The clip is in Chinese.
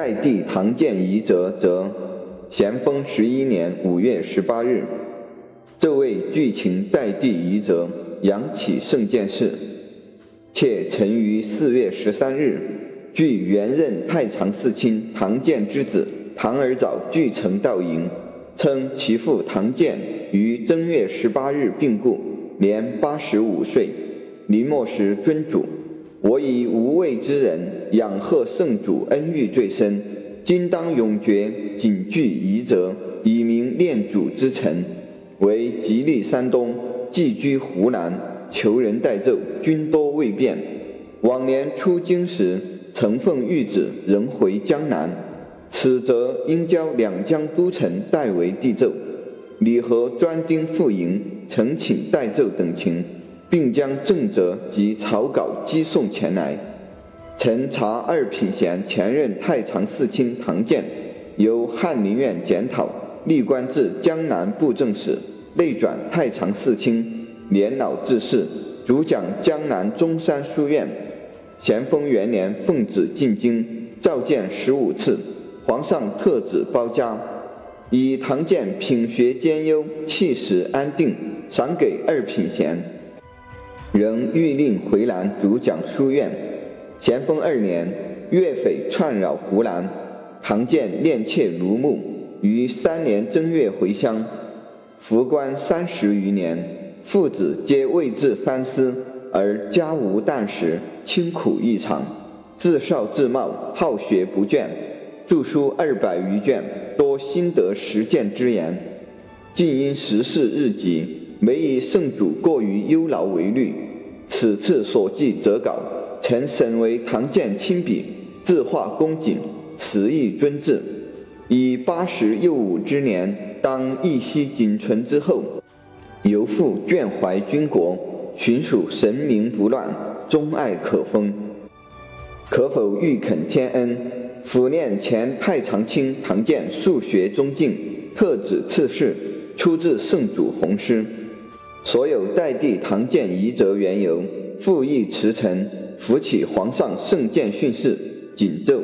代帝唐建仪则则，咸丰十一年五月十八日，这位巨情代帝仪则扬起圣剑士，且曾于四月十三日，据原任太常寺卿唐建之子唐儿藻俱成道营，称其父唐建于正月十八日病故，年八十五岁。临末时尊主。我以无畏之人，仰贺圣主恩遇最深，今当永绝，谨具遗泽，以明念主之臣。为吉利山东，寄居湖南，求人代奏，君多未便。往年出京时，曾奉谕旨，仍回江南。此则应交两江都城代为递奏。李和专丁赴营，呈请代奏等情。并将正则及草稿寄送前来。臣查二品衔前任太常寺卿唐建，由翰林院检讨，历官至江南布政使，内转太常寺卿，年老致仕，主讲江南中山书院。咸丰元年奉旨进京，召见十五次，皇上特旨包家，以唐建品学兼优，气势安定，赏给二品衔。仍欲令回南主讲书院。咸丰二年，岳匪串扰湖南，唐建恋妾如沐，于三年正月回乡，服官三十余年，父子皆为治藩司，而家无旦食，清苦异常。自少自茂，好学不倦，著书二百余卷，多心得实践之言。竟因时事日急。每以圣主过于忧劳为虑，此次所记折稿，曾审为唐建亲笔，字画恭谨，词意尊挚。以八十又五之年，当一息仅存之后，犹复眷怀君国，寻属神明不乱，钟爱可封。可否欲肯天恩，抚念前太常卿唐建数学忠敬，特旨赐事，出自圣主弘诗。所有代帝唐建遗则缘由，复议辞呈，扶起皇上圣鉴训示，谨奏。